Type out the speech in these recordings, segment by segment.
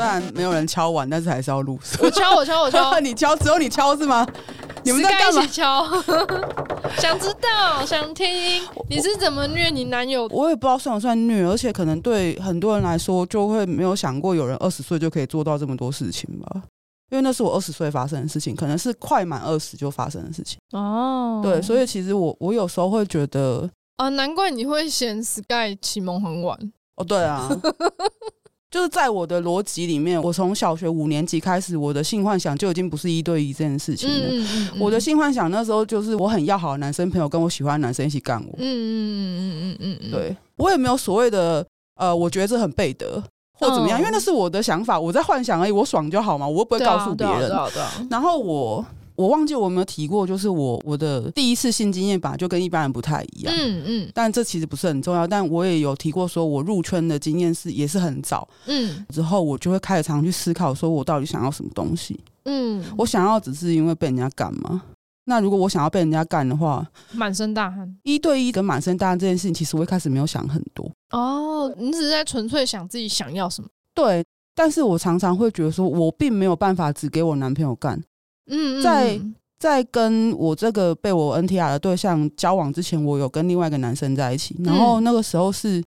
虽然没有人敲碗，但是还是要录。我敲，我敲，我敲，你敲，只有你敲是吗？你们在干嘛？敲，想知道，想听你是怎么虐你男友？我也不知道算不算虐，而且可能对很多人来说，就会没有想过有人二十岁就可以做到这么多事情吧？因为那是我二十岁发生的事情，可能是快满二十就发生的事情。哦，对，所以其实我我有时候会觉得啊，难怪你会嫌 Sky 启蒙很晚。哦，对啊。就是在我的逻辑里面，我从小学五年级开始，我的性幻想就已经不是一对一这件事情了。嗯嗯嗯、我的性幻想那时候就是我很要好的男生朋友跟我喜欢的男生一起干我。嗯嗯嗯嗯嗯嗯对，我也没有所谓的呃，我觉得这很背德或怎么样，因为那是我的想法，我在幻想而已，我爽就好嘛，我又不会告诉别人。然后我。我忘记我有没有提过，就是我我的第一次性经验吧，就跟一般人不太一样。嗯嗯，但这其实不是很重要。但我也有提过，说我入圈的经验是也是很早。嗯，之后我就会开始常常去思考，说我到底想要什么东西。嗯，我想要只是因为被人家干吗？那如果我想要被人家干的话，满身大汗，一对一跟满身大汗这件事情，其实我一开始没有想很多。哦，你只是在纯粹想自己想要什么？对，但是我常常会觉得说，我并没有办法只给我男朋友干。嗯，在在跟我这个被我 NTR 的对象交往之前，我有跟另外一个男生在一起，然后那个时候是，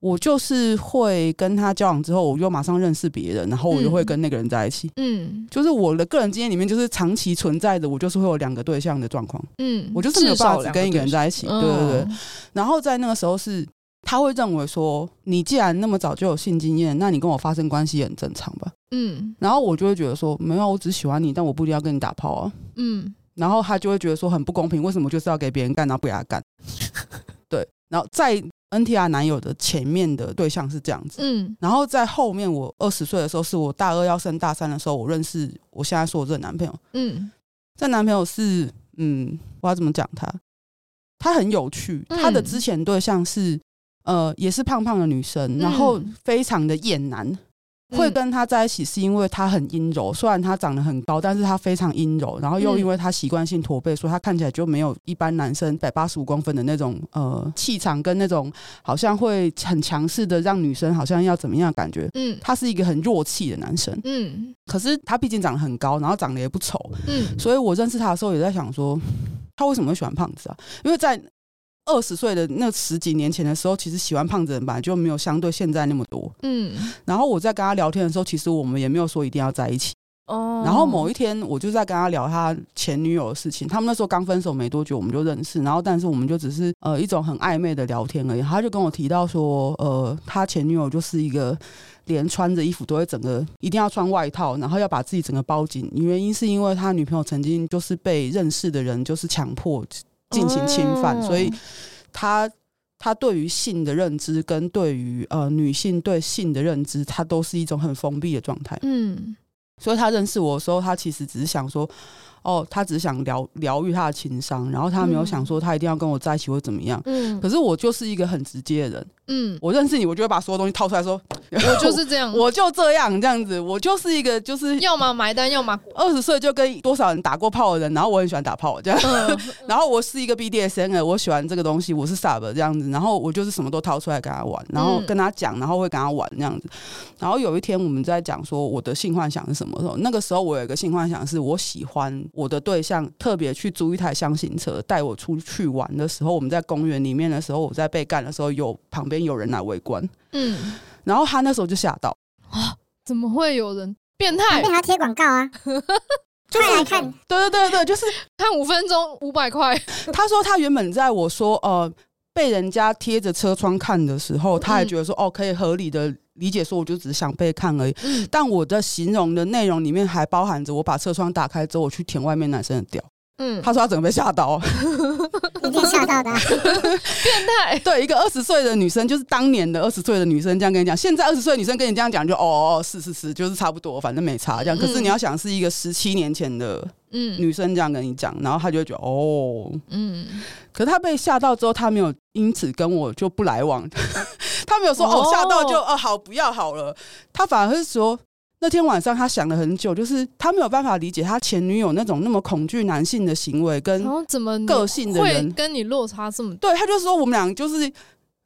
我就是会跟他交往之后，我又马上认识别人，然后我就会跟那个人在一起。嗯，就是我的个人经验里面，就是长期存在的，我就是会有两个对象的状况。嗯，我就是没有办法只跟一个人在一起。对对对，然后在那个时候是。他会认为说，你既然那么早就有性经验，那你跟我发生关系也很正常吧？嗯，然后我就会觉得说，没有，我只喜欢你，但我不一定要跟你打炮啊。嗯，然后他就会觉得说很不公平，为什么就是要给别人干，然后不给他干？对，然后在 NTR 男友的前面的对象是这样子，嗯，然后在后面我二十岁的时候，是我大二要升大三的时候，我认识我现在说我这个男朋友，嗯，这男朋友是，嗯，我要怎么讲他？他很有趣，他的之前对象是。呃，也是胖胖的女生，然后非常的厌男，嗯、会跟他在一起是因为他很阴柔。虽然他长得很高，但是他非常阴柔。然后又因为他习惯性驼背，所以他看起来就没有一般男生一百八十五公分的那种呃气场跟那种好像会很强势的让女生好像要怎么样的感觉。嗯，他是一个很弱气的男生。嗯，可是他毕竟长得很高，然后长得也不丑。嗯，所以我认识他的时候也在想说，他为什么会喜欢胖子啊？因为在二十岁的那十几年前的时候，其实喜欢胖子的人本来就没有相对现在那么多。嗯，然后我在跟他聊天的时候，其实我们也没有说一定要在一起。哦，然后某一天我就在跟他聊他前女友的事情，他们那时候刚分手没多久，我们就认识。然后，但是我们就只是呃一种很暧昧的聊天而已。他就跟我提到说，呃，他前女友就是一个连穿着衣服都会整个一定要穿外套，然后要把自己整个包紧。原因是因为他女朋友曾经就是被认识的人就是强迫。进行侵犯，所以他他对于性的认知跟对于呃女性对性的认知，他都是一种很封闭的状态。嗯，所以他认识我的时候，他其实只是想说。哦，他只是想疗疗愈他的情商，然后他没有想说他一定要跟我在一起或怎么样。嗯，可是我就是一个很直接的人。嗯，我认识你，我就会把所有东西掏出来说，我就是这样，我就这样这样子，我就是一个就是要么买单，要么 二十岁就跟多少人打过炮的人，然后我很喜欢打炮这样。嗯、然后我是一个 BDSM，我喜欢这个东西，我是 Sub 这样子，然后我就是什么都掏出来跟他玩，然后跟他讲，然后会跟他玩这样子。然后有一天我们在讲说我的性幻想是什么时候，那个时候我有一个性幻想是我喜欢。我的对象特别去租一台箱型车带我出去玩的时候，我们在公园里面的时候，我在被干的时候，有旁边有人来围观，嗯，然后他那时候就吓到。啊，怎么会有人变态？被他贴广告啊，就是来看，对对对对，就是看五分钟五百块。他说他原本在我说呃被人家贴着车窗看的时候，他还觉得说哦可以合理的。理解说，我就只是想被看而已。嗯，但我的形容的内容里面还包含着我把车窗打开之后，我去舔外面男生的屌。嗯，他说他整个被吓到，一定吓到的，变态。对，一个二十岁的女生，就是当年的二十岁的女生这样跟你讲，现在二十岁的女生跟你这样讲，就哦，是是是，就是差不多，反正没差这样。可是你要想是一个十七年前的嗯女生这样跟你讲，然后他就会觉得哦，嗯。可是他被吓到之后，他没有因此跟我就不来往，他没有说哦，吓到就哦好不要好了，他反而是说。那天晚上，他想了很久，就是他没有办法理解他前女友那种那么恐惧男性的行为跟怎么个性的人，会跟你落差这么。对，他就说我们俩就是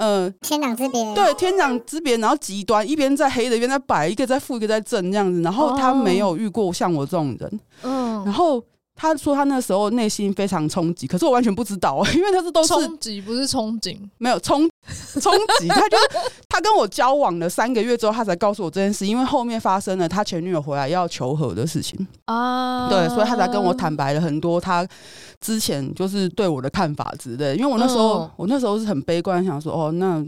呃，天壤之别，对，天壤之别，然后极端，一边在黑的，一边在白，一个在负，一个在正，这样子。然后他没有遇过像我这种人，嗯，然后。他说他那时候内心非常冲击，可是我完全不知道，因为他是都是冲击，不是憧憬，没有冲 冲击。他就他跟我交往了三个月之后，他才告诉我这件事，因为后面发生了他前女友回来要求和的事情啊，对，所以他才跟我坦白了很多他之前就是对我的看法之类。因为我那时候、嗯、我那时候是很悲观，想说哦，那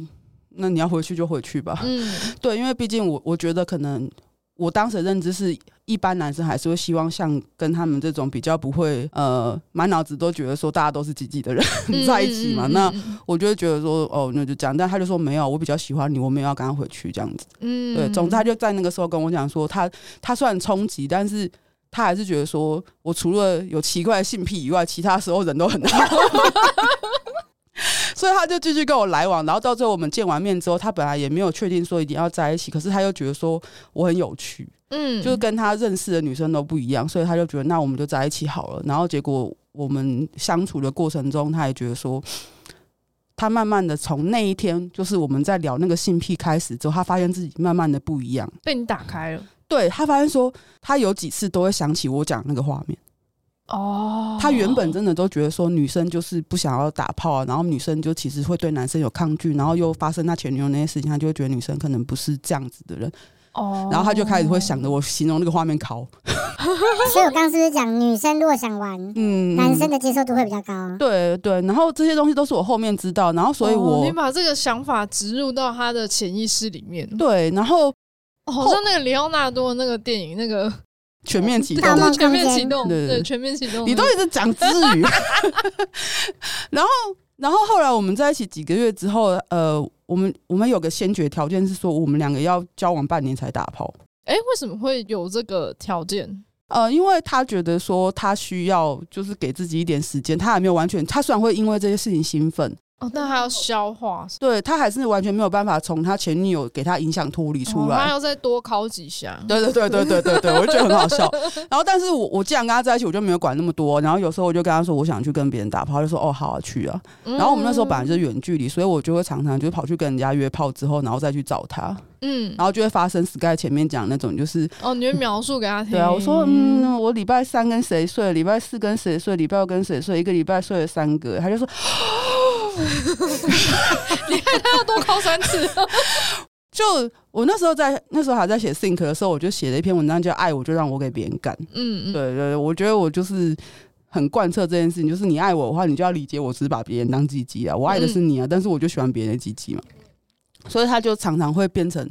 那你要回去就回去吧，嗯，对，因为毕竟我我觉得可能。我当时的认知是一般男生还是会希望像跟他们这种比较不会呃满脑子都觉得说大家都是积极的人 在一起嘛。那我就会觉得说哦，那就这样。但他就说没有，我比较喜欢你，我没有要跟他回去这样子。嗯，对。总之他就在那个时候跟我讲说，他他虽然冲击，但是他还是觉得说我除了有奇怪的性癖以外，其他时候人都很好。所以他就继续跟我来往，然后到最后我们见完面之后，他本来也没有确定说一定要在一起，可是他又觉得说我很有趣，嗯，就是跟他认识的女生都不一样，所以他就觉得那我们就在一起好了。然后结果我们相处的过程中，他也觉得说，他慢慢的从那一天就是我们在聊那个性癖开始之后，他发现自己慢慢的不一样，被你打开了。对，他发现说，他有几次都会想起我讲那个画面。哦，他原本真的都觉得说女生就是不想要打炮啊，然后女生就其实会对男生有抗拒，然后又发生他前女友那些事情，他就会觉得女生可能不是这样子的人。哦，然后他就开始会想着我形容那个画面考。所以我刚刚是不是讲女生如果想玩，嗯，男生的接受度会比较高？对对，然后这些东西都是我后面知道，然后所以我、哦、你把这个想法植入到他的潜意识里面。对，然后、哦、好像那个里奥纳多那个电影那个。全面启动，全面启动，对，对全面启动。你都一直讲日语，然后，然后后来我们在一起几个月之后，呃，我们我们有个先决条件是说，我们两个要交往半年才打炮。哎、欸，为什么会有这个条件？呃，因为他觉得说他需要就是给自己一点时间，他还没有完全，他虽然会因为这些事情兴奋。哦，但他要消化，对，他还是完全没有办法从他前女友给他影响脱离出来，哦，他要再多考几下。对对对对对对对，我就觉得很好笑。然后，但是我我既然跟他在一起，我就没有管那么多。然后有时候我就跟他说，我想去跟别人打炮，他就说哦，好啊，去啊。然后我们那时候本来就是远距离，所以我就会常常就跑去跟人家约炮之后，然后再去找他。嗯，然后就会发生 Sky 前面讲那种，就是哦，你会描述给他听。对啊，我说嗯，我礼拜三跟谁睡，礼拜四跟谁睡，礼拜五跟谁睡，一个礼拜睡了三个，他就说。你看他要多考三次。就我那时候在那时候还在写 think 的时候，我就写了一篇文章，叫“爱我就让我给别人干”。嗯嗯，对对对，我觉得我就是很贯彻这件事情，就是你爱我的话，你就要理解我只是把别人当鸡鸡啊，我爱的是你啊，但是我就喜欢别人的鸡鸡嘛，所以他就常常会变成。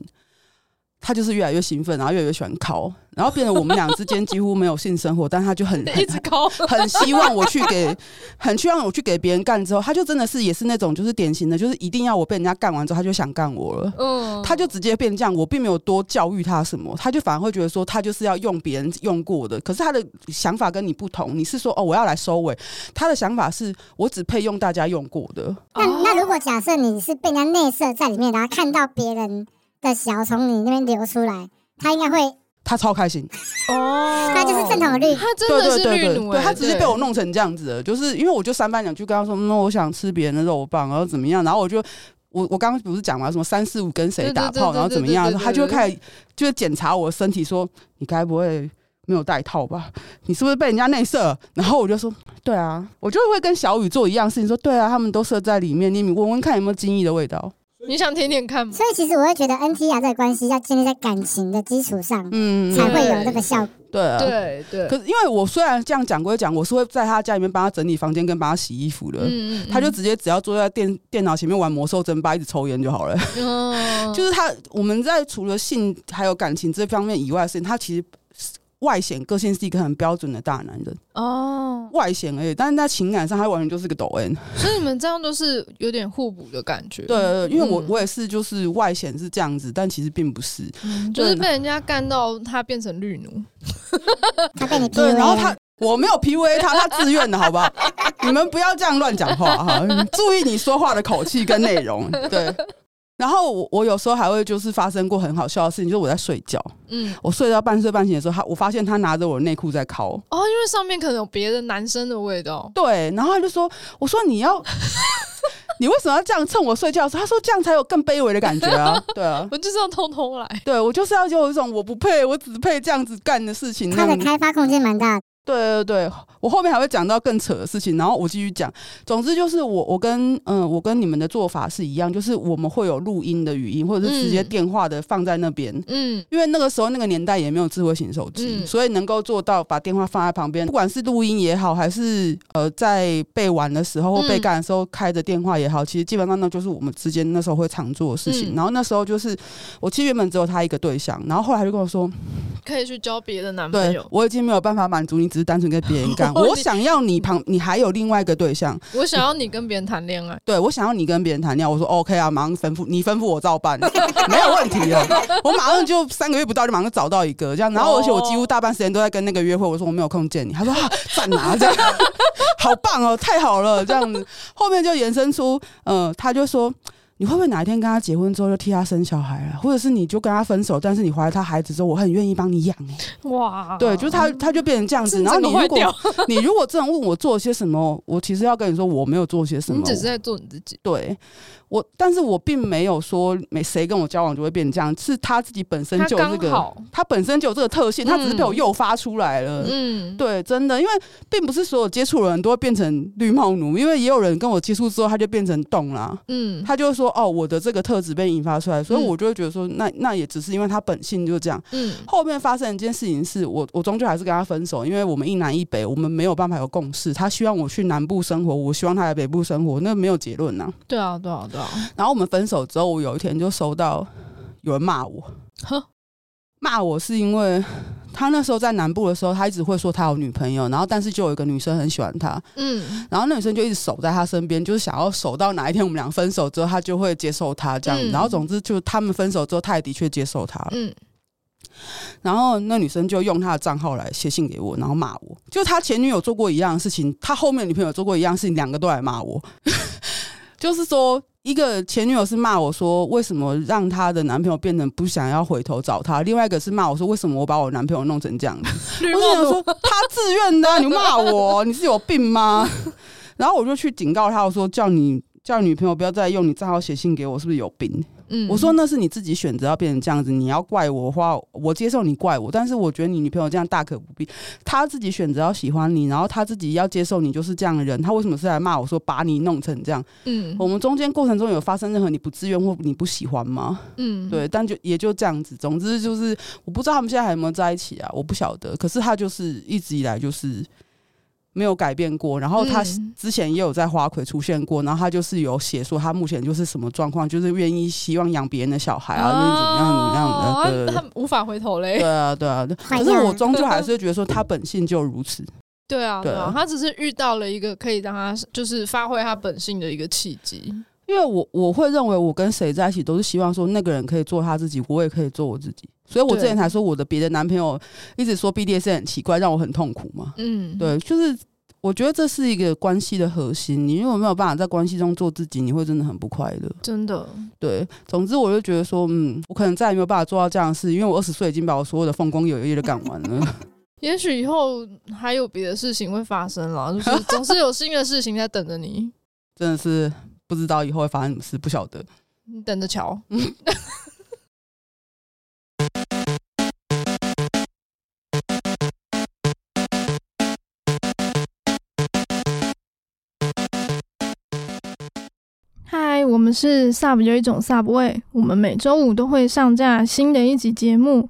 他就是越来越兴奋，然后越来越喜欢靠，然后变得我们俩之间几乎没有性生活，但他就很 一直靠，很希望我去给，很希望我去给别人干之后，他就真的是也是那种就是典型的，就是一定要我被人家干完之后，他就想干我了。嗯，他就直接变这样，我并没有多教育他什么，他就反而会觉得说他就是要用别人用过的，可是他的想法跟你不同，你是说哦我要来收尾，他的想法是我只配用大家用过的。那那如果假设你是被人家内射在里面，然后看到别人。的小从你那边流出来，他应该会，他超开心哦，他就是正统的绿，他真的是绿奴、欸，他只是被我弄成这样子的，就是因为我就三番两句跟他说，那我想吃别人的肉棒，然后怎么样，然后我就我我刚刚不是讲嘛，什么三四五跟谁打炮，然后怎么样，他就会开始就是检查我的身体，说你该不会没有带套吧？你是不是被人家内射？然后我就说对啊，我就会跟小雨做一样事情，说对啊，他们都射在里面，你闻闻看有没有精液的味道。你想舔舔看吗？所以其实我会觉得 NTR 这个关系要建立在感情的基础上，嗯，才会有这个效果。对啊，对对。可是因为我虽然这样讲归讲，我是会在他家里面帮他整理房间跟帮他洗衣服的。嗯嗯。他就直接只要坐在电电脑前面玩魔兽争霸，一直抽烟就好了。嗯。就是他，我们在除了性还有感情这方面以外的事情，他其实。外显个性是一个很标准的大男人。哦，外显而已，但是在情感上他完全就是个抖 N 所以你们这样都是有点互补的感觉。对，因为我我也是，就是外显是这样子，但其实并不是，嗯、就是被人家干到他变成绿奴，他被你对，然后他我没有 PUA 他，他自愿的，好不好？你们不要这样乱讲话哈，注意你说话的口气跟内容，对。然后我我有时候还会就是发生过很好笑的事情，就是我在睡觉，嗯，我睡到半睡半醒的时候，他我发现他拿着我的内裤在尻，哦，因为上面可能有别的男生的味道，对，然后他就说，我说你要。你为什么要这样趁我睡觉的时候？他说这样才有更卑微的感觉啊！对啊，我就是要偷偷来，对我就是要有一种我不配，我只配这样子干的事情。他的开发空间蛮大的。对对对，我后面还会讲到更扯的事情，然后我继续讲。总之就是我我跟嗯我跟你们的做法是一样，就是我们会有录音的语音，或者是直接电话的放在那边。嗯，因为那个时候那个年代也没有智慧型手机，嗯、所以能够做到把电话放在旁边，不管是录音也好，还是呃在被玩的时候或被干的时候开着电话也好，其实基本上那就是我们之间那时候会常做的事情。嗯、然后那时候就是我其实原本只有他一个对象，然后后来就跟我说可以去交别的男朋友。对，我已经没有办法满足你。只是单纯跟别人干，我想要你旁，你还有另外一个对象。我想要你跟别人谈恋爱，对，我想要你跟别人谈恋爱。我说 OK 啊，马上吩咐你吩咐我照办，没有问题了。我马上就三个月不到就马上找到一个这样，然后而且我几乎大半时间都在跟那个约会。我说我没有空见你，他说啊，在哪这样，好棒哦，太好了这样子。后面就延伸出，嗯、呃，他就说。你会不会哪一天跟他结婚之后就替他生小孩啊？或者是你就跟他分手，但是你怀了他孩子之后，我很愿意帮你养哇，对，就是他，他就变成这样子。然后你如果 你如果这样问我做了些什么，我其实要跟你说，我没有做些什么，你只是在做你自己。对。我，但是我并没有说没谁跟我交往就会变成这样，是他自己本身就有这个，他，他本身就有这个特性，他只是被我诱发出来了。嗯，对，真的，因为并不是所有接触的人都会变成绿帽奴，因为也有人跟我接触之后他就变成动了。嗯，他就会说哦，我的这个特质被引发出来，所以我就会觉得说，那那也只是因为他本性就这样。嗯，后面发生一件事情是我我终究还是跟他分手，因为我们一南一北，我们没有办法有共识。他希望我去南部生活，我希望他来北部生活，那没有结论呐。对啊，对啊，对啊。然后我们分。手之后，我有一天就收到有人骂我，骂我是因为他那时候在南部的时候，他一直会说他有女朋友，然后但是就有一个女生很喜欢他，嗯，然后那女生就一直守在他身边，就是想要守到哪一天我们俩分手之后，他就会接受他这样，然后总之就他们分手之后，他也的确接受他，嗯，然后那女生就用他的账号来写信给我，然后骂我，就他前女友做过一样的事情，他后面女朋友做过一样的事情，两个都来骂我，就是说。一个前女友是骂我说，为什么让她的男朋友变成不想要回头找她？另外一个是骂我说，为什么我把我男朋友弄成这样子？我就想说，他自愿的啊，你骂我，你是有病吗？然后我就去警告他，我说叫你叫女朋友不要再用你账号写信给我，是不是有病？嗯，我说那是你自己选择要变成这样子，你要怪我的话，我接受你怪我，但是我觉得你女朋友这样大可不必。她自己选择要喜欢你，然后她自己要接受你就是这样的人，她为什么是来骂我说把你弄成这样？嗯，我们中间过程中有发生任何你不自愿或你不喜欢吗？嗯，对，但就也就这样子。总之就是我不知道他们现在还有没有在一起啊，我不晓得。可是他就是一直以来就是。没有改变过，然后他之前也有在花魁出现过，然后他就是有写说他目前就是什么状况，就是愿意希望养别人的小孩啊，就是、怎么样怎么样的，对，他无法回头嘞。对啊，对啊，可是我终究还是觉得说他本性就如此。对啊，对啊，他只是遇到了一个可以让他就是发挥他本性的一个契机。因为我我会认为我跟谁在一起都是希望说那个人可以做他自己，我也可以做我自己。所以我之前才说我的别的男朋友一直说 BDSM 很奇怪，让我很痛苦嘛。嗯，对，就是。我觉得这是一个关系的核心。你如果没有办法在关系中做自己，你会真的很不快乐。真的，对。总之，我就觉得说，嗯，我可能再也没有办法做到这样的事，因为我二十岁已经把我所有的风光有业都干完了。也许以后还有别的事情会发生了，就是总是有新的事情在等着你。真的是不知道以后会发生什么事，不晓得。你等着瞧。嗨，我们是 Sub 有一种 Sub 味，我们每周五都会上架新的一集节目。